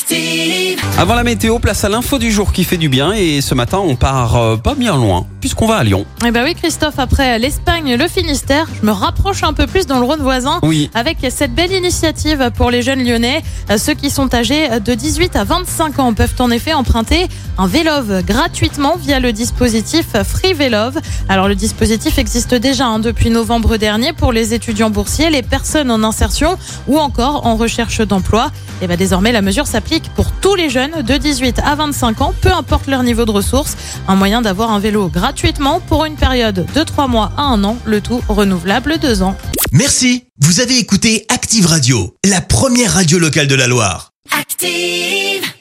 Active. Avant la météo, place à l'info du jour qui fait du bien et ce matin on part euh, pas bien loin puisqu'on va à Lyon. Eh ben oui, Christophe, après l'Espagne, le Finistère, je me rapproche un peu plus dans le Rhône voisin. Oui. Avec cette belle initiative pour les jeunes lyonnais, Euh, ceux qui sont âgés de 18 à 25 ans peuvent en effet emprunter un Vélove gratuitement via le dispositif Free Vélove. Alors le dispositif existe déjà hein, depuis novembre dernier pour les étudiants boursiers, les personnes en insertion ou encore en recherche d'emploi. Et ben désormais la mesure s'applique pour tous les jeunes de 18 à 25 ans, peu importe leur niveau de ressources. Un moyen d'avoir un vélo gratuitement pour une période de 3 mois à 1 an, le tout renouvelable 2 ans. Merci, vous avez écouté Active Radio, la première radio locale de la Loire. Active.